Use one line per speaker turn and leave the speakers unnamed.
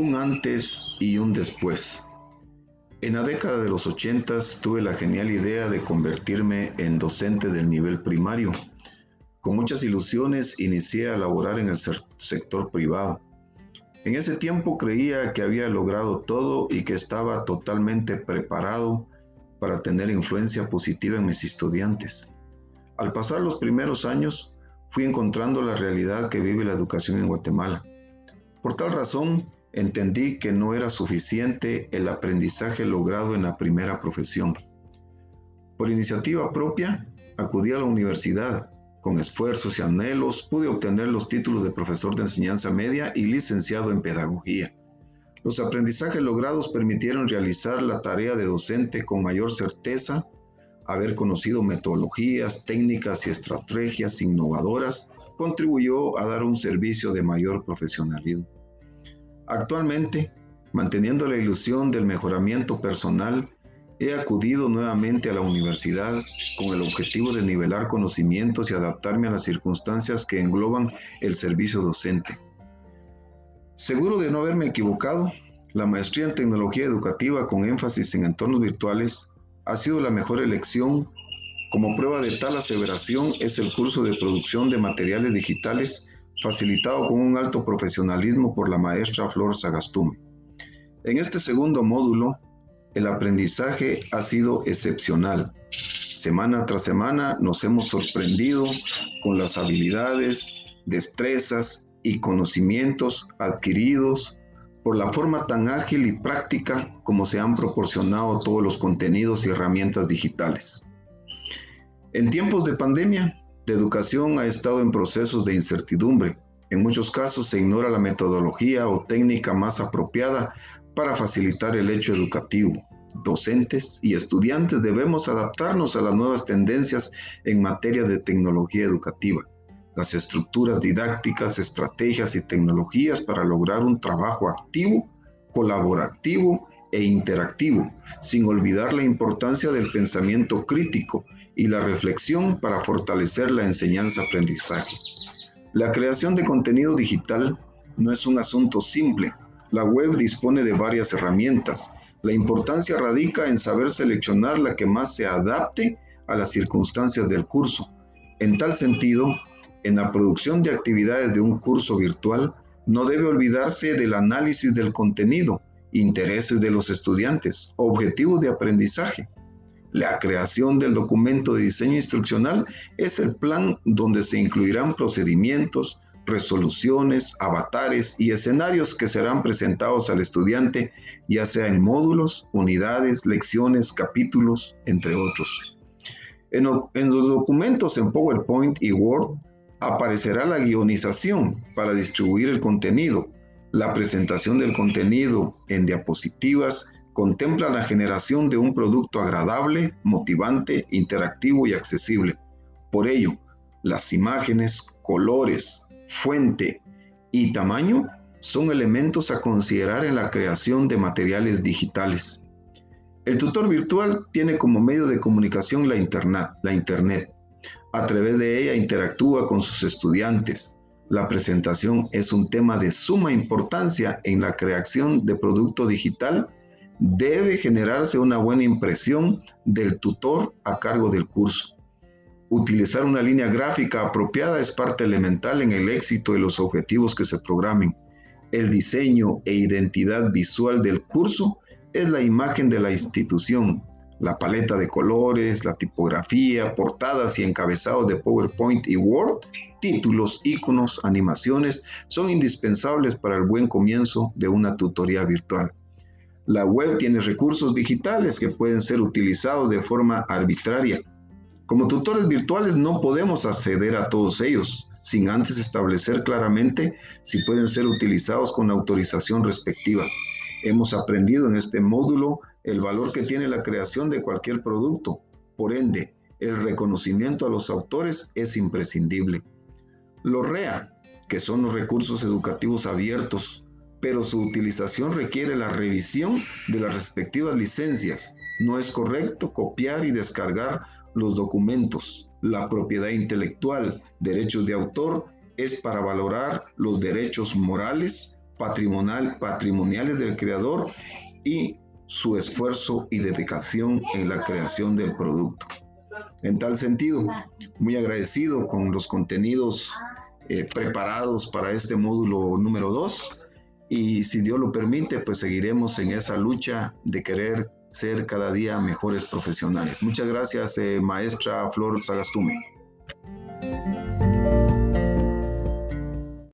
un antes y un después. En la década de los 80 tuve la genial idea de convertirme en docente del nivel primario. Con muchas ilusiones inicié a laborar en el sector privado. En ese tiempo creía que había logrado todo y que estaba totalmente preparado para tener influencia positiva en mis estudiantes. Al pasar los primeros años, fui encontrando la realidad que vive la educación en Guatemala. Por tal razón, entendí que no era suficiente el aprendizaje logrado en la primera profesión. Por iniciativa propia, acudí a la universidad. Con esfuerzos y anhelos pude obtener los títulos de profesor de enseñanza media y licenciado en pedagogía. Los aprendizajes logrados permitieron realizar la tarea de docente con mayor certeza, haber conocido metodologías, técnicas y estrategias innovadoras contribuyó a dar un servicio de mayor profesionalismo. Actualmente, manteniendo la ilusión del mejoramiento personal, he acudido nuevamente a la universidad con el objetivo de nivelar conocimientos y adaptarme a las circunstancias que engloban el servicio docente. Seguro de no haberme equivocado, la maestría en tecnología educativa con énfasis en entornos virtuales ha sido la mejor elección. Como prueba de tal aseveración es el curso de producción de materiales digitales facilitado con un alto profesionalismo por la maestra Flor Sagastume. En este segundo módulo, el aprendizaje ha sido excepcional. Semana tras semana nos hemos sorprendido con las habilidades, destrezas y conocimientos adquiridos por la forma tan ágil y práctica como se han proporcionado todos los contenidos y herramientas digitales. En tiempos de pandemia, la educación ha estado en procesos de incertidumbre. En muchos casos se ignora la metodología o técnica más apropiada para facilitar el hecho educativo. Docentes y estudiantes debemos adaptarnos a las nuevas tendencias en materia de tecnología educativa, las estructuras didácticas, estrategias y tecnologías para lograr un trabajo activo, colaborativo e interactivo, sin olvidar la importancia del pensamiento crítico y la reflexión para fortalecer la enseñanza-aprendizaje. La creación de contenido digital no es un asunto simple. La web dispone de varias herramientas. La importancia radica en saber seleccionar la que más se adapte a las circunstancias del curso. En tal sentido, en la producción de actividades de un curso virtual, no debe olvidarse del análisis del contenido, intereses de los estudiantes, objetivos de aprendizaje. La creación del documento de diseño instruccional es el plan donde se incluirán procedimientos, resoluciones, avatares y escenarios que serán presentados al estudiante, ya sea en módulos, unidades, lecciones, capítulos, entre otros. En, los documentos en PowerPoint y Word aparecerá la guionización para distribuir el contenido, la presentación del contenido en diapositivas contempla la generación de un producto agradable, motivante, interactivo y accesible. Por ello, las imágenes, colores, fuente y tamaño son elementos a considerar en la creación de materiales digitales. El tutor virtual tiene como medio de comunicación la internet. A través de ella interactúa con sus estudiantes. La presentación es un tema de suma importancia en la creación de producto digital debe generarse una buena impresión del tutor a cargo del curso. Utilizar una línea gráfica apropiada es parte elemental en el éxito de los objetivos que se programen. El diseño e identidad visual del curso es la imagen de la institución. La paleta de colores, la tipografía, portadas y encabezados de PowerPoint y Word, títulos, iconos, animaciones son indispensables para el buen comienzo de una tutoría virtual. La web tiene recursos digitales que pueden ser utilizados de forma arbitraria. Como tutores virtuales no podemos acceder a todos ellos sin antes establecer claramente si pueden ser utilizados con autorización respectiva. Hemos aprendido en este módulo el valor que tiene la creación de cualquier producto. Por ende, el reconocimiento a los autores es imprescindible. Los REA, que son los recursos educativos abiertos, pero su utilización requiere la revisión de las respectivas licencias. No es correcto copiar y descargar los documentos. La propiedad intelectual, derechos de autor, es para valorar los derechos morales, patrimonial, patrimoniales del creador y su esfuerzo y dedicación en la creación del producto. En tal sentido, muy agradecido con los contenidos eh, preparados para este módulo número 2 y si Dios lo permite, pues seguiremos en esa lucha de querer ser cada día mejores profesionales. Muchas gracias, eh, maestra Flor Sagastume.